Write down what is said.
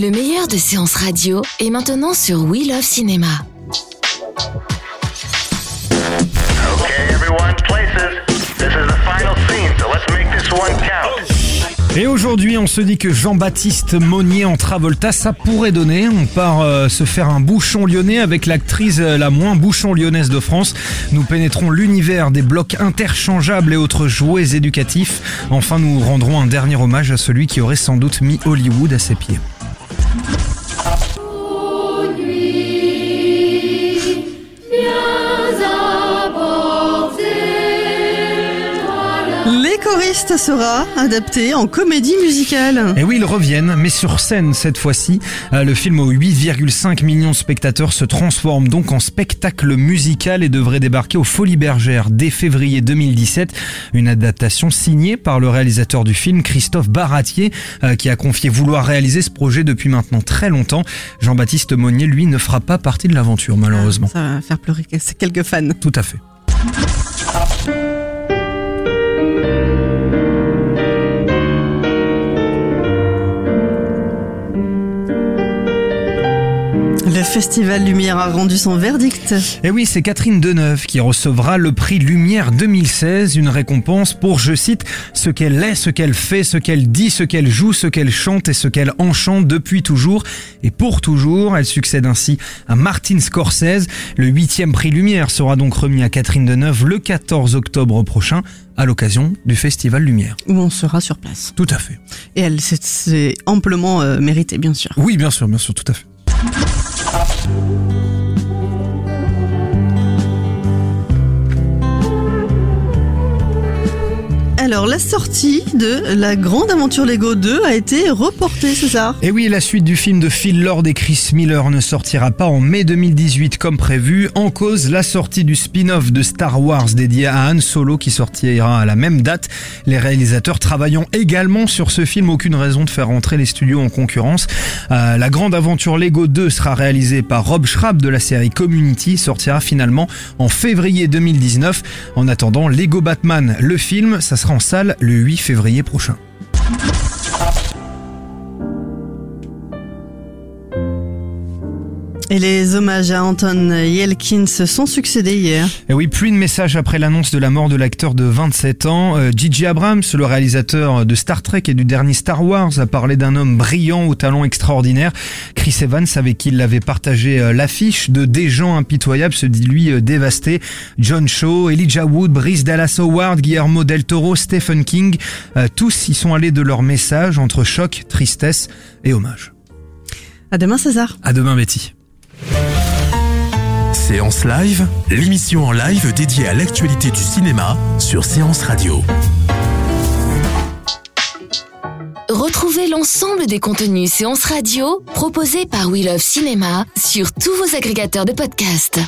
Le meilleur de séances radio est maintenant sur We Love Cinéma. Et aujourd'hui, on se dit que Jean-Baptiste Monnier en Travolta, ça pourrait donner. On part euh, se faire un bouchon lyonnais avec l'actrice euh, la moins bouchon lyonnaise de France. Nous pénétrons l'univers des blocs interchangeables et autres jouets éducatifs. Enfin, nous rendrons un dernier hommage à celui qui aurait sans doute mis Hollywood à ses pieds. Les choristes sera adapté en comédie musicale. Et oui, ils reviennent, mais sur scène cette fois-ci. Euh, Le film aux 8,5 millions de spectateurs se transforme donc en spectacle musical et devrait débarquer aux Folies Bergères dès février 2017. Une adaptation signée par le réalisateur du film, Christophe Baratier, euh, qui a confié vouloir réaliser ce projet depuis maintenant très longtemps. Jean-Baptiste Monnier, lui, ne fera pas partie de l'aventure, malheureusement. Ça va faire pleurer quelques fans. Tout à fait. Le Festival Lumière a rendu son verdict. Et oui, c'est Catherine Deneuve qui recevra le prix Lumière 2016, une récompense pour, je cite, ce qu'elle est, ce qu'elle fait, ce qu'elle dit, ce qu'elle joue, ce qu'elle chante et ce qu'elle enchante depuis toujours et pour toujours. Elle succède ainsi à Martin Scorsese. Le huitième prix Lumière sera donc remis à Catherine Deneuve le 14 octobre prochain à l'occasion du Festival Lumière. Où on sera sur place. Tout à fait. Et elle, c'est- c'est amplement euh, mérité, bien sûr. Oui, bien sûr, bien sûr, tout à fait. うん。Alors, la sortie de La Grande Aventure Lego 2 a été reportée, César. Et oui, la suite du film de Phil Lord et Chris Miller ne sortira pas en mai 2018 comme prévu. En cause, la sortie du spin-off de Star Wars dédié à Han Solo qui sortira à la même date. Les réalisateurs travaillant également sur ce film, aucune raison de faire entrer les studios en concurrence. Euh, la grande aventure Lego 2 sera réalisée par Rob Schrab de la série Community, sortira finalement en février 2019. En attendant, Lego Batman, le film, ça sera en salle le 8 février prochain. Et les hommages à Anton Yelkins se sont succédés hier. Et oui, plus de messages après l'annonce de la mort de l'acteur de 27 ans. Euh, J.J. Abrams, le réalisateur de Star Trek et du dernier Star Wars, a parlé d'un homme brillant au talent extraordinaire. Chris Evans, avec qui il avait partagé euh, l'affiche de Des gens impitoyables, se dit lui euh, dévasté. John Shaw, Elijah Wood, Brice Dallas Howard, Guillermo del Toro, Stephen King, euh, tous y sont allés de leur message entre choc, tristesse et hommage. À demain, César. À demain, Betty. Séance Live, l'émission en live dédiée à l'actualité du cinéma sur Séance Radio. Retrouvez l'ensemble des contenus séances radio proposés par We Love Cinéma sur tous vos agrégateurs de podcasts.